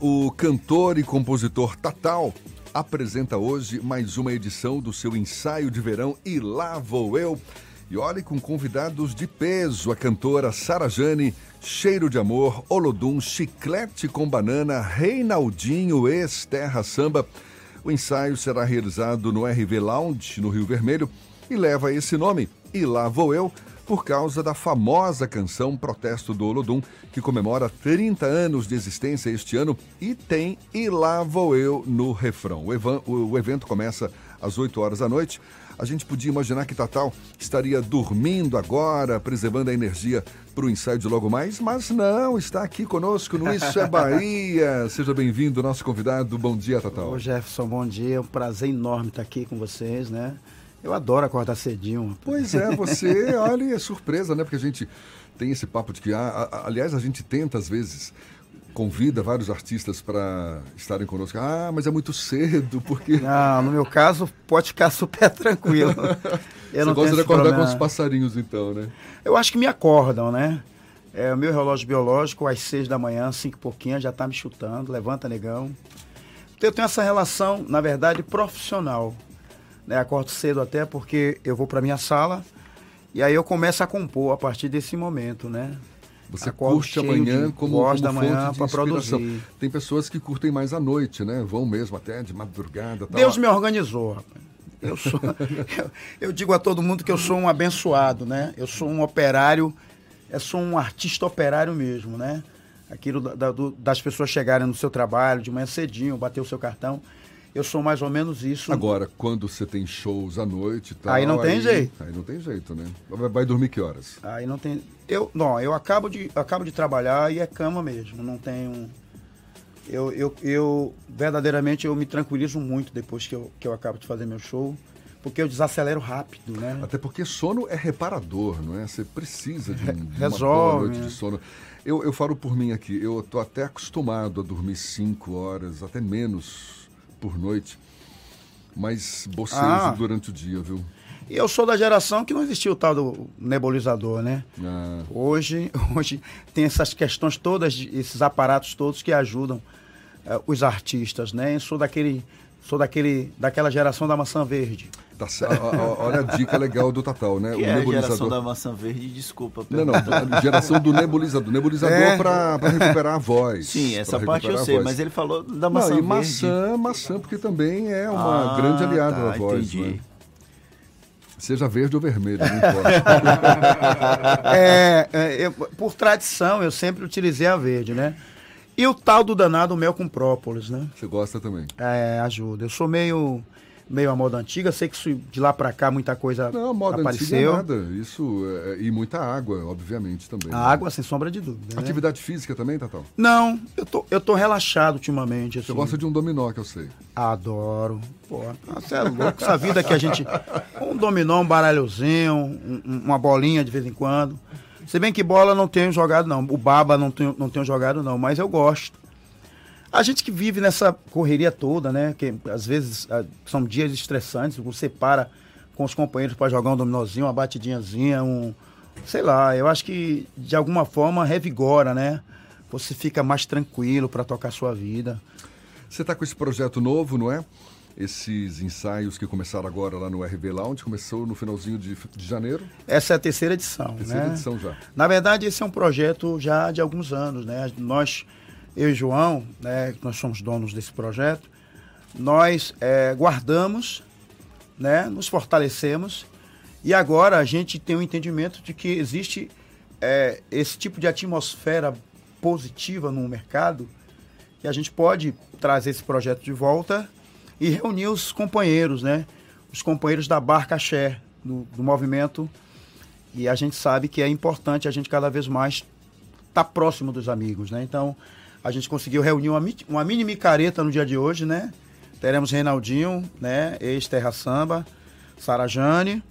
O cantor e compositor Tatal apresenta hoje mais uma edição do seu ensaio de verão E Lá Vou Eu. E olhe com convidados de peso, a cantora Sara Jane, Cheiro de Amor, Olodum, Chiclete com Banana, Reinaldinho, ex-Terra Samba. O ensaio será realizado no RV Lounge, no Rio Vermelho, e leva esse nome, E Lá Vou Eu, por causa da famosa canção Protesto do Olodum, que comemora 30 anos de existência este ano e tem E Lá Vou Eu no refrão. O, evan, o evento começa às 8 horas da noite. A gente podia imaginar que Tatal estaria dormindo agora, preservando a energia para o ensaio de logo mais, mas não, está aqui conosco no Isso é Bahia. Seja bem-vindo, nosso convidado. Bom dia, Tatal. Ô Jefferson, bom dia. É um prazer enorme estar aqui com vocês, né? Eu adoro acordar cedinho. Pois é, você, olha, é surpresa, né? Porque a gente tem esse papo de que, ah, aliás, a gente tenta às vezes convida vários artistas para estarem conosco. Ah, mas é muito cedo, porque. Não, no meu caso, pode ficar super tranquilo. Eu Você gosta de acordar problema. com os passarinhos, então, né? Eu acho que me acordam, né? É, o meu relógio biológico, às seis da manhã, cinco e pouquinho, já está me chutando. Levanta, negão. Eu tenho essa relação, na verdade, profissional. Né? Acordo cedo até porque eu vou para minha sala e aí eu começo a compor a partir desse momento, né? Você Acordo curte amanhã como, como da manhã para produzir. Tem pessoas que curtem mais à noite, né? Vão mesmo até de madrugada. Tal. Deus me organizou, rapaz. Eu, sou, eu, eu, digo a todo mundo que eu sou um abençoado, né? Eu sou um operário, eu sou um artista operário mesmo, né? Aquilo da, do, das pessoas chegarem no seu trabalho de manhã cedinho, bater o seu cartão. Eu sou mais ou menos isso. Agora, quando você tem shows à noite e tal. Aí não tem aí, jeito. Aí não tem jeito, né? Vai dormir que horas? Aí não tem. Eu, não, eu acabo de, acabo de trabalhar e é cama mesmo. Não tenho. Eu, eu, eu verdadeiramente eu me tranquilizo muito depois que eu, que eu acabo de fazer meu show porque eu desacelero rápido, né? Até porque sono é reparador, não é? Você precisa de, um, de uma boa noite né? de sono. Eu, eu falo por mim aqui, eu tô até acostumado a dormir cinco horas, até menos por noite, mas bocejo ah. durante o dia, viu? E eu sou da geração que não existia o tal do nebulizador, né? Ah. Hoje, hoje tem essas questões todas, esses aparatos todos que ajudam uh, os artistas, né? Eu sou daquele, sou daquele, daquela geração da maçã verde. Tá, olha a dica legal do Tatal, né? Que o é nebulizador. a geração da maçã verde, desculpa. Não, não, a geração do nebulizador. Nebulizador é. para recuperar a voz. Sim, essa parte eu sei, mas ele falou da maçã não, e verde. maçã, maçã, porque também é uma ah, grande aliada tá, da voz. Entendi. Né? Seja verde ou vermelho, não importa. é, é eu, por tradição, eu sempre utilizei a verde, né? E o tal do danado mel com própolis, né? Você gosta também? É, ajuda. Eu sou meio meio a moda antiga. Sei que de lá para cá muita coisa Não, moda apareceu. Antiga é nada. Isso é, e muita água, obviamente também. A né? água sem sombra de dúvida. Né? Atividade física também, Tatal? Não, eu tô, eu tô relaxado ultimamente. Assim. Você gosta de um dominó que eu sei? Adoro. Pô, você é louco. Essa vida que a gente. Um dominó, um baralhozinho, um, uma bolinha de vez em quando. Se bem que bola não tenho jogado, não. O baba não tenho, não tenho jogado, não. Mas eu gosto. A gente que vive nessa correria toda, né? Que às vezes ah, são dias estressantes, você para com os companheiros para jogar um dominozinho, uma batidinhazinha, um. Sei lá, eu acho que de alguma forma revigora, né? Você fica mais tranquilo para tocar a sua vida. Você está com esse projeto novo, não é? Esses ensaios que começaram agora lá no RV Lounge, começou no finalzinho de, de janeiro? Essa é a terceira edição. Terceira né? edição já. Na verdade, esse é um projeto já de alguns anos, né? Nós eu e João, né, nós somos donos desse projeto, nós é, guardamos, né, nos fortalecemos e agora a gente tem o um entendimento de que existe é, esse tipo de atmosfera positiva no mercado e a gente pode trazer esse projeto de volta e reunir os companheiros, né, os companheiros da Barca do, do movimento e a gente sabe que é importante a gente cada vez mais estar tá próximo dos amigos, né? Então, a gente conseguiu reunir uma, uma mini micareta no dia de hoje, né? Teremos Reinaldinho, né? Ex-Terra Samba, Sarajane.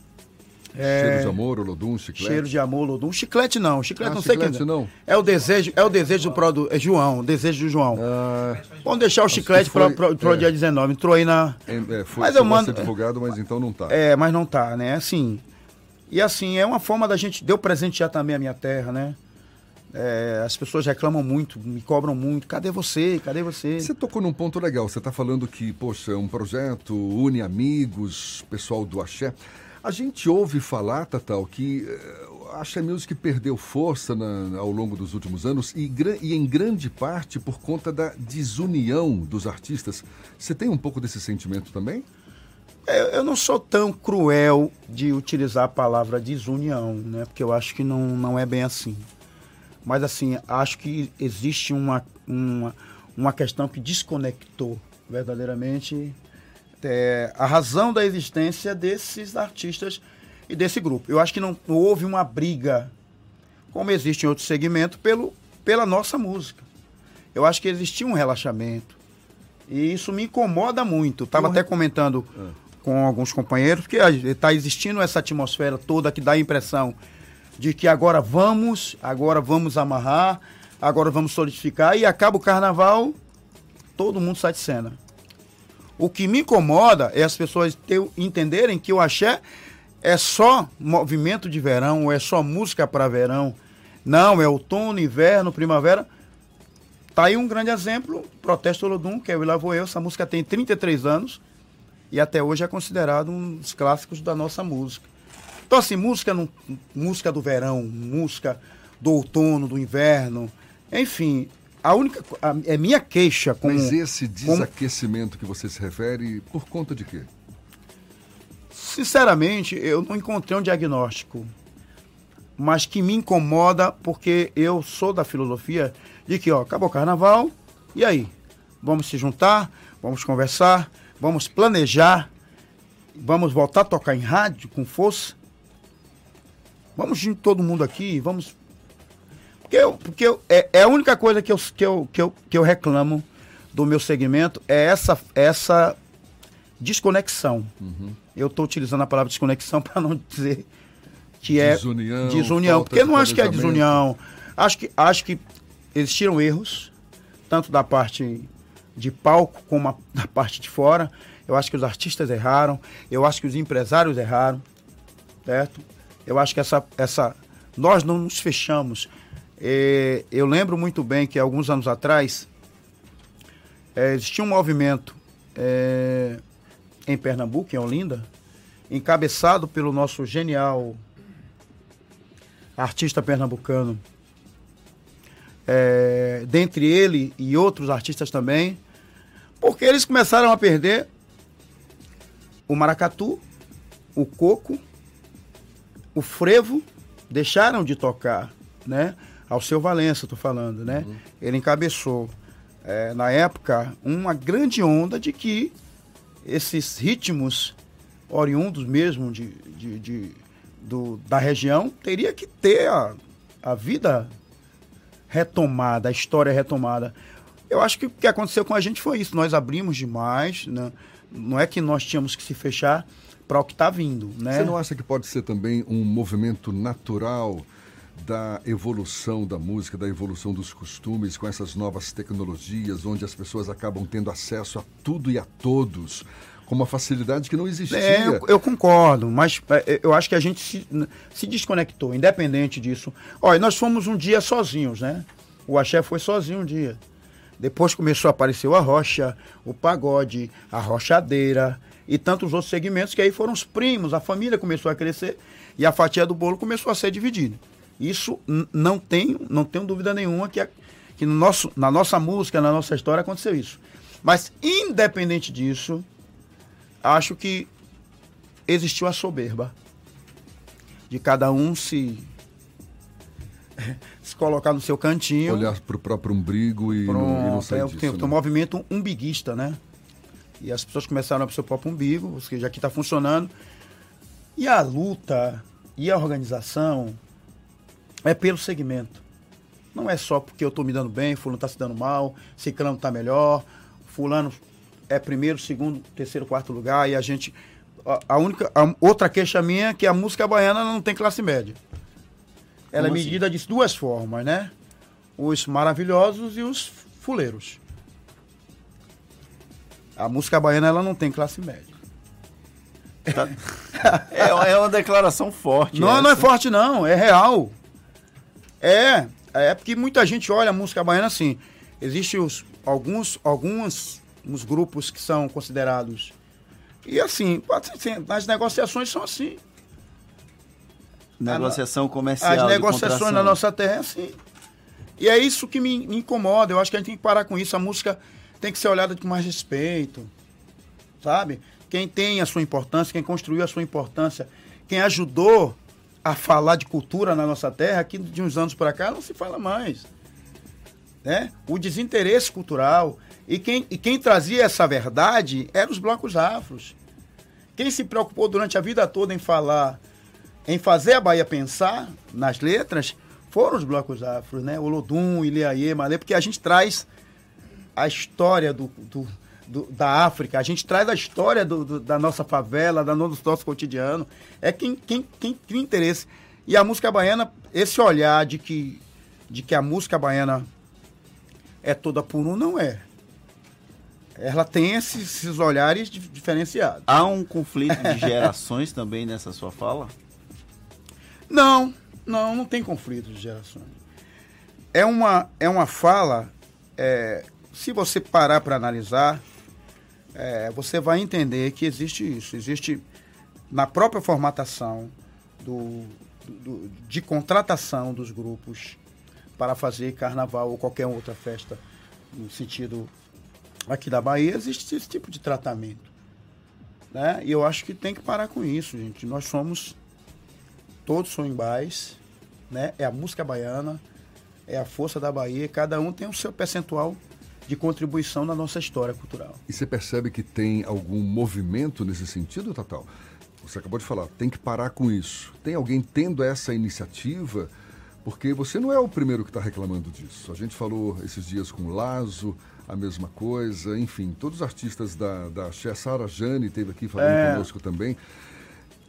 É... Cheiro de amor, Olodum, chiclete. Cheiro de amor, Olodum. Chiclete não, chiclete ah, não chiclete sei quem. não. É o desejo, é o desejo do produto. É João, o desejo do João. Ah, Vamos deixar o chiclete para o é. dia 19. Entrou aí na. É, foi, mas eu mando. divulgado, mas então não tá. É, mas não tá, né? Assim. E assim, é uma forma da gente. Deu presente já também a minha terra, né? É, as pessoas reclamam muito, me cobram muito. Cadê você? Cadê você? Você tocou num ponto legal. Você está falando que, poxa, é um projeto, une amigos, pessoal do Axé. A gente ouve falar, Tatal, que a Axé Music perdeu força na, ao longo dos últimos anos e, e, em grande parte por conta da desunião dos artistas. Você tem um pouco desse sentimento também? Eu, eu não sou tão cruel de utilizar a palavra desunião, né? Porque eu acho que não, não é bem assim. Mas, assim, acho que existe uma, uma, uma questão que desconectou verdadeiramente é, a razão da existência desses artistas e desse grupo. Eu acho que não, houve uma briga, como existe em outro segmento, pelo, pela nossa música. Eu acho que existia um relaxamento. E isso me incomoda muito. Estava até comentando é. com alguns companheiros que está existindo essa atmosfera toda que dá a impressão de que agora vamos, agora vamos amarrar, agora vamos solidificar e acaba o carnaval, todo mundo sai de cena. O que me incomoda é as pessoas ter, entenderem que o axé é só movimento de verão, ou é só música para verão. Não, é outono, inverno, primavera. Tá aí um grande exemplo, Protesto Olodum, que é o Ilavo Eu. Essa música tem 33 anos e até hoje é considerado um dos clássicos da nossa música. Então, assim, música, no, música do verão, música do outono, do inverno, enfim, a única a, é minha queixa com Mas esse desaquecimento com... que você se refere por conta de quê? Sinceramente, eu não encontrei um diagnóstico, mas que me incomoda porque eu sou da filosofia de que, ó, acabou o carnaval, e aí? Vamos se juntar, vamos conversar, vamos planejar, vamos voltar a tocar em rádio com força. Vamos junto todo mundo aqui, vamos porque, eu, porque eu, é, é, a única coisa que eu, que, eu, que, eu, que eu reclamo do meu segmento é essa, essa desconexão. Uhum. Eu estou utilizando a palavra desconexão para não dizer que é desunião. desunião porque eu não acho que é desunião. Acho que, acho que existiram erros, tanto da parte de palco como a, da parte de fora. Eu acho que os artistas erraram, eu acho que os empresários erraram, certo? Eu acho que essa, essa nós não nos fechamos. É, eu lembro muito bem que alguns anos atrás é, existia um movimento é, em Pernambuco, em Olinda, encabeçado pelo nosso genial artista pernambucano, é, dentre ele e outros artistas também, porque eles começaram a perder o maracatu, o coco, o frevo, deixaram de tocar, né? ao seu Valença, estou falando, né? Uhum. Ele encabeçou, é, na época, uma grande onda de que esses ritmos oriundos mesmo de, de, de do, da região teria que ter a, a vida retomada, a história retomada. Eu acho que o que aconteceu com a gente foi isso. Nós abrimos demais, né? não é que nós tínhamos que se fechar para o que está vindo. Né? Você não acha que pode ser também um movimento natural da evolução da música, da evolução dos costumes com essas novas tecnologias, onde as pessoas acabam tendo acesso a tudo e a todos com uma facilidade que não existia. É, eu, eu, concordo, mas é, eu acho que a gente se, se desconectou, independente disso. Olha, nós fomos um dia sozinhos, né? O Axé foi sozinho um dia. Depois começou a aparecer o Arrocha, o Pagode, a Rochadeira e tantos outros segmentos que aí foram os primos, a família começou a crescer e a fatia do bolo começou a ser dividida. Isso não tenho, não tenho dúvida nenhuma que, que no nosso, na nossa música, na nossa história aconteceu isso. Mas, independente disso, acho que existiu a soberba de cada um se se colocar no seu cantinho. Olhar para o próprio umbrigo e, Pronto, não, e não sair é, disso, tem, né? tem um movimento umbiguista, né? E as pessoas começaram a para o seu próprio umbigo, ou seja, aqui está funcionando. E a luta e a organização é pelo segmento. Não é só porque eu estou me dando bem, fulano está se dando mal, ciclano está melhor, fulano é primeiro, segundo, terceiro, quarto lugar, e a gente. A, a única. A outra queixa minha é que a música baiana não tem classe média. Ela Como é assim? medida assim? de duas formas, né? Os maravilhosos e os fuleiros. A música baiana ela não tem classe média. Tá. é, é uma declaração forte. Não, essa. não é forte, não, é real. É, É porque muita gente olha a música baiana assim. Existem os, alguns, alguns uns grupos que são considerados. E assim, as negociações são assim. Negociação comercial. As negociações na nossa terra é assim. E é isso que me, me, incomoda. Eu acho que a gente tem que parar com isso. A música tem que ser olhada com mais respeito. Sabe? Quem tem a sua importância, quem construiu a sua importância, quem ajudou a falar de cultura na nossa terra, aqui de uns anos para cá não se fala mais. Né? O desinteresse cultural. E quem, e quem trazia essa verdade eram os blocos afros. Quem se preocupou durante a vida toda em falar, em fazer a Bahia pensar nas letras, foram os blocos afros, né? Olodum, Iliaê, Malê, porque a gente traz a história do, do, do, da África, a gente traz a história do, da nossa favela, da nosso, nosso cotidiano. É quem, quem, quem tem interesse. E a música baiana, esse olhar de que, de que a música baiana é toda por um, não é. Ela tem esses, esses olhares diferenciados. Há um conflito de gerações também nessa sua fala? Não, não, não tem conflito de gerações. É uma, é uma fala, é, se você parar para analisar, é, você vai entender que existe isso. Existe na própria formatação do, do, de contratação dos grupos para fazer carnaval ou qualquer outra festa no sentido aqui da Bahia, existe esse tipo de tratamento. Né? E eu acho que tem que parar com isso, gente. Nós somos todos são embais, né? É a música baiana, é a força da Bahia, cada um tem o seu percentual de contribuição na nossa história cultural. E você percebe que tem algum movimento nesse sentido, Tatal? Você acabou de falar, tem que parar com isso. Tem alguém tendo essa iniciativa? Porque você não é o primeiro que está reclamando disso. A gente falou esses dias com o Lazo, a mesma coisa, enfim, todos os artistas da, da Sara Jane teve aqui falando é... conosco também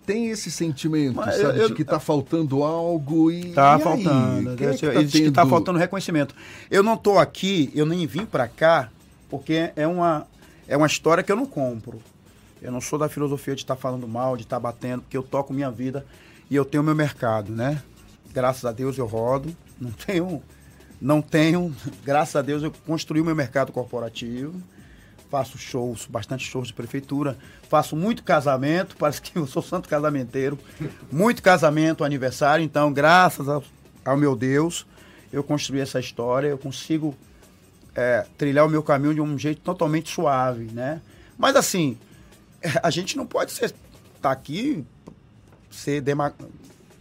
tem esse sentimento, Mas sabe, eu, de que está faltando algo e. Está faltando. Que é que tá tendo... que está faltando reconhecimento. Eu não estou aqui, eu nem vim para cá, porque é uma, é uma história que eu não compro. Eu não sou da filosofia de estar tá falando mal, de estar tá batendo, porque eu toco minha vida e eu tenho meu mercado, né? Graças a Deus eu rodo, não tenho. Não tenho, graças a Deus eu construí o meu mercado corporativo faço shows, bastante shows de prefeitura, faço muito casamento, parece que eu sou santo casamenteiro, muito casamento, aniversário, então, graças ao, ao meu Deus, eu construí essa história, eu consigo é, trilhar o meu caminho de um jeito totalmente suave, né? Mas assim, a gente não pode ser tá aqui ser dema,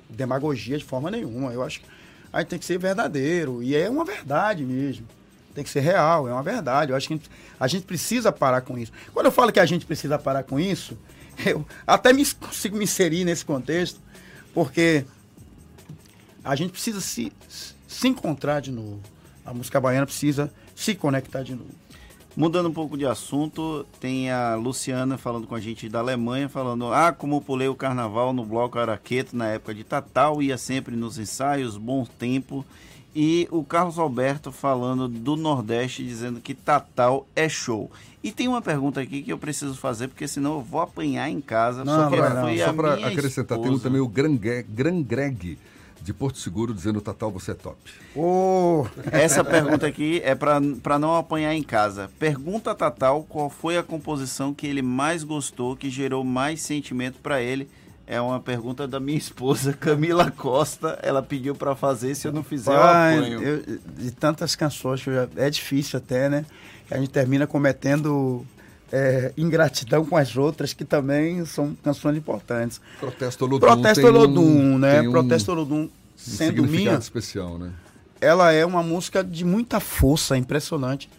demagogia de forma nenhuma. Eu acho que a gente tem que ser verdadeiro e é uma verdade mesmo tem que ser real, é uma verdade. Eu acho que a gente, precisa parar com isso. Quando eu falo que a gente precisa parar com isso, eu até me, consigo me inserir nesse contexto, porque a gente precisa se, se encontrar de novo. A música baiana precisa se conectar de novo. Mudando um pouco de assunto, tem a Luciana falando com a gente da Alemanha, falando: Ah, como pulei o carnaval no bloco Araqueto na época de Tatal, ia sempre nos ensaios, bom tempo. E o Carlos Alberto falando do Nordeste, dizendo que Tatal é show. E tem uma pergunta aqui que eu preciso fazer, porque senão eu vou apanhar em casa. Não, só para acrescentar, esposa. tem também o Gran, Gran Greg de Porto Seguro dizendo Tatal você é top. Oh. Essa pergunta aqui é para não apanhar em casa. Pergunta a Tatal qual foi a composição que ele mais gostou, que gerou mais sentimento para ele é uma pergunta da minha esposa, Camila Costa. Ela pediu para fazer, se eu não fizer, ah, eu apanho. Eu, de tantas canções, já, é difícil até, né? A gente termina cometendo é, ingratidão com as outras, que também são canções importantes. Protesto Olodum. Protesto Olodum, um, né? Um, Protesto Olodum, sendo um minha. especial, né? Ela é uma música de muita força, impressionante.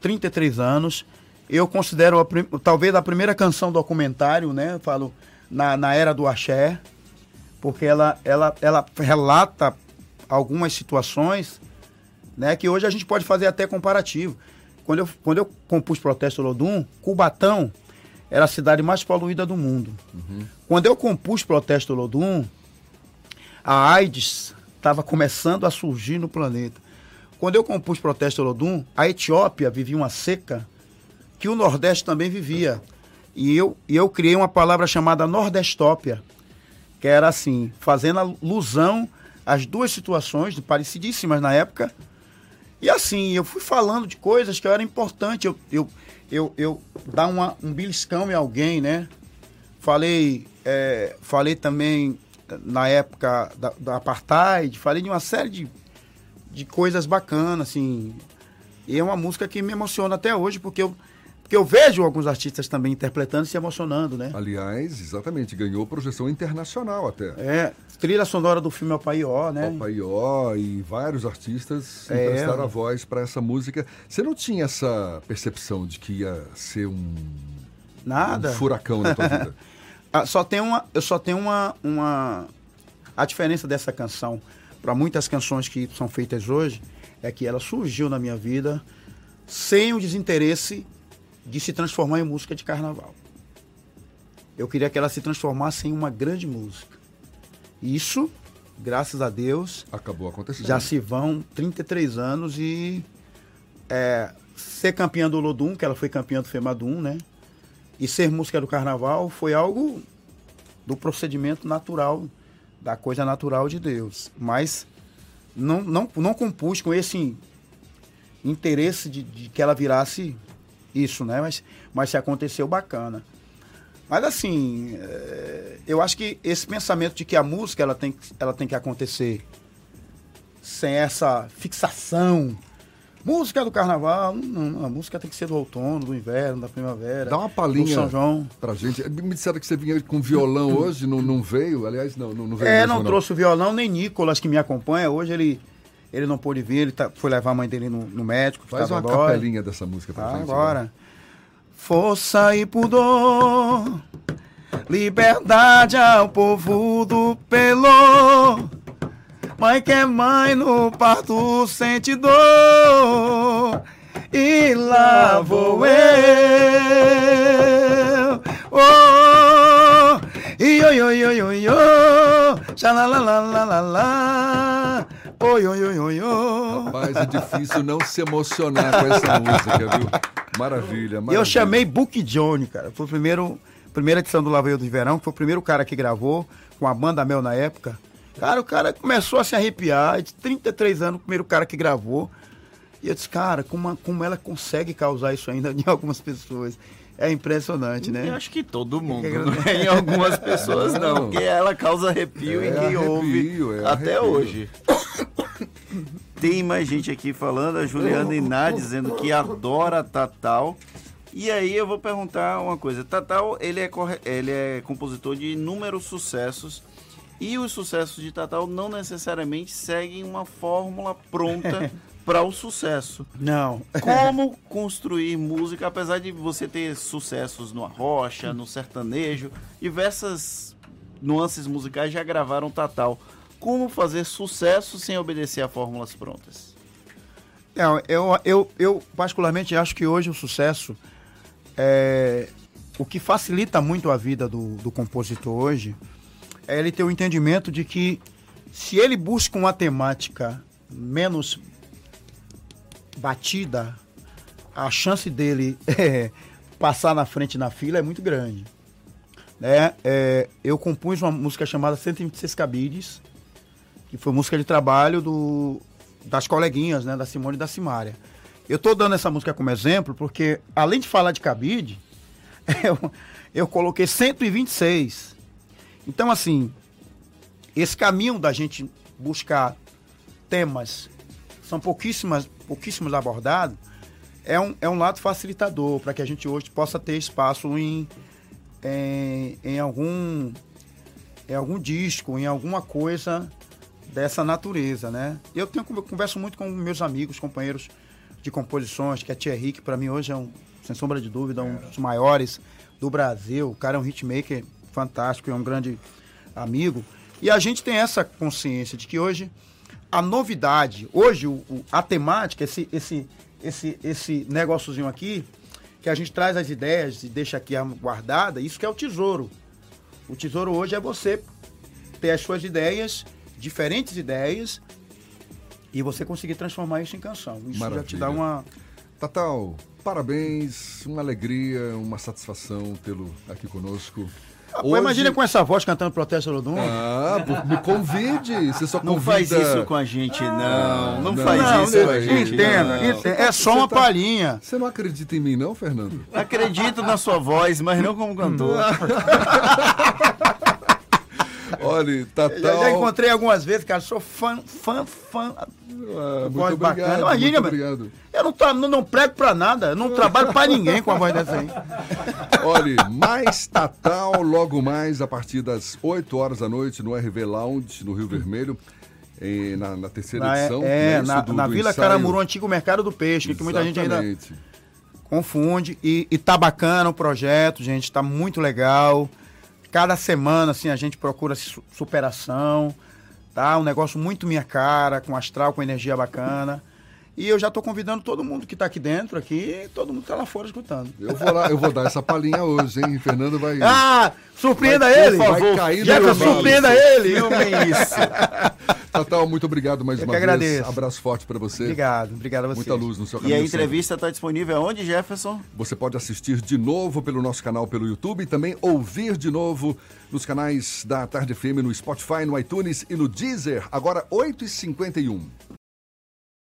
33 anos. Eu considero a, talvez a primeira canção documentário, né? Eu falo na, na era do axé, porque ela, ela, ela relata algumas situações né, que hoje a gente pode fazer até comparativo. Quando eu, quando eu compus Protesto Lodum, Cubatão era a cidade mais poluída do mundo. Uhum. Quando eu compus Protesto Lodum, a AIDS estava começando a surgir no planeta. Quando eu compus Protesto Lodum, a Etiópia vivia uma seca que o Nordeste também vivia. E eu, e eu criei uma palavra chamada Nordestópia, que era assim, fazendo alusão as duas situações, parecidíssimas na época. E assim, eu fui falando de coisas que era importante eu, eu, eu, eu dar uma, um beliscão em alguém, né? Falei, é, falei também na época da, da apartheid, falei de uma série de, de coisas bacanas, assim. E é uma música que me emociona até hoje, porque eu, porque eu vejo alguns artistas também interpretando e se emocionando, né? Aliás, exatamente, ganhou projeção internacional até. É, trilha sonora do filme Alpaió, né? Alpaió e vários artistas é, emprestaram a voz para essa música. Você não tinha essa percepção de que ia ser um, Nada. um furacão na tua vida? Ah, só tem uma, eu só tenho uma, uma... A diferença dessa canção para muitas canções que são feitas hoje é que ela surgiu na minha vida sem o desinteresse de se transformar em música de carnaval. Eu queria que ela se transformasse em uma grande música. Isso, graças a Deus, acabou acontecendo. Já se vão 33 anos e é, ser campeã do Lodum, que ela foi campeã do Femadum, né? E ser música do carnaval foi algo do procedimento natural, da coisa natural de Deus. Mas não, não, não compus com esse interesse de, de que ela virasse isso, né? Mas, mas se aconteceu, bacana. Mas assim, é, eu acho que esse pensamento de que a música ela tem, ela tem que acontecer sem essa fixação Música do carnaval, não, a música tem que ser do outono, do inverno, da primavera. Dá uma palhinha São João. pra gente. Me disseram que você vinha com violão hoje, não, não veio? Aliás, não, não veio. É, não, não, trouxe o violão, nem Nicolas, que me acompanha. Hoje ele, ele não pôde vir, ele tá, foi levar a mãe dele no, no médico. Faz uma dói. capelinha dessa música pra ah, gente. Agora. Né? Força e pudor, liberdade ao povo do Pelô Mãe que é mãe no parto sente dor. E lá vou eu. Oh, e oi, oi, oi, oi, oi. Xalalalala. Oi, oi, oi, oi, oi. Rapaz, é difícil não se emocionar com essa música, viu? Maravilha, maravilha. Eu chamei Book Johnny, cara. Foi o primeiro, primeira edição do Laveio do Verão, que foi o primeiro cara que gravou com a banda Mel na época. Cara, o cara começou a se arrepiar. De 33 anos, o primeiro cara que gravou. E eu disse, cara, como, como ela consegue causar isso ainda em algumas pessoas? É impressionante, né? Eu acho que todo mundo. Né? em algumas pessoas não, porque ela causa arrepio é, em quem arrepio, ouve é até arrepio. hoje. Tem mais gente aqui falando, a Juliana Iná dizendo que adora Tatal. E aí eu vou perguntar uma coisa. Tatal, ele é, ele é compositor de inúmeros sucessos e os sucessos de Tatal não necessariamente seguem uma fórmula pronta para o sucesso. Não. Como construir música, apesar de você ter sucessos no arrocha, no sertanejo, diversas nuances musicais já gravaram Tatal. Como fazer sucesso sem obedecer a fórmulas prontas? Não, eu, eu, eu particularmente acho que hoje o sucesso é o que facilita muito a vida do, do compositor hoje é ele ter o entendimento de que se ele busca uma temática menos batida, a chance dele é, passar na frente na fila é muito grande. Né? É, eu compus uma música chamada 126 Cabides, que foi música de trabalho do, das coleguinhas, né? da Simone e da Simária. Eu estou dando essa música como exemplo porque, além de falar de cabide, eu, eu coloquei 126 então, assim, esse caminho da gente buscar temas são pouquíssimas, pouquíssimos abordados, é um, é um lado facilitador para que a gente hoje possa ter espaço em, em, em, algum, em algum disco, em alguma coisa dessa natureza, né? Eu tenho eu converso muito com meus amigos, companheiros de composições, que é Thierry, que para mim hoje é um, sem sombra de dúvida, um dos maiores do Brasil. O cara é um hitmaker fantástico, é um grande amigo. E a gente tem essa consciência de que hoje a novidade, hoje o, o, a temática, esse, esse, esse, esse negóciozinho aqui, que a gente traz as ideias e deixa aqui guardada, isso que é o tesouro. O tesouro hoje é você ter as suas ideias, diferentes ideias, e você conseguir transformar isso em canção. Isso Maravilha. já te dá uma. Tatal, parabéns, uma alegria, uma satisfação tê-lo aqui conosco. Ah, pô, Imagina com essa voz cantando Protesto Lodum. Ah, me convide. Você só Não convida... faz isso com a gente, não. Não, não, faz não, isso com a gente. Entenda, não. entenda. É só uma tá- palhinha. Você não acredita em mim, não, Fernando? Acredito na sua voz, mas não como cantor. Olha, Já, Tatal... já encontrei algumas vezes, cara. Sou fã, fã, fã. Ah, voz obrigado, bacana. Imagina, muito obrigado. Eu não, tra- não, não prego pra nada. Eu não trabalho pra ninguém com a voz dessa aí. Olha, mais Tatal, logo mais, a partir das 8 horas da noite, no RV Lounge, no Rio Vermelho, eh, na, na terceira Na, edição. é, né, isso, na, do- na do Vila ensaio. Caramuru, antigo Mercado do Peixe, que muita gente ainda confunde. E, e tá bacana o projeto, gente, tá muito legal. Cada semana, assim, a gente procura su- superação, tá? Um negócio muito minha cara, com astral, com energia bacana. E eu já tô convidando todo mundo que tá aqui dentro, aqui, e todo mundo que tá lá fora escutando. Eu vou lá, eu vou dar essa palhinha hoje, hein? Fernando vai. Ah, surpreenda Vai, por ele! favor, cair no Jefferson, embalo. surpreenda ele! Filmem isso. Tatal, muito obrigado mais Eu uma que vez. agradeço. Abraço forte para você. Obrigado, obrigado a vocês. Muita luz no seu E caminho. a entrevista está disponível onde, Jefferson? Você pode assistir de novo pelo nosso canal pelo YouTube e também ouvir de novo nos canais da Tarde FM no Spotify, no iTunes e no Deezer, agora 8h51.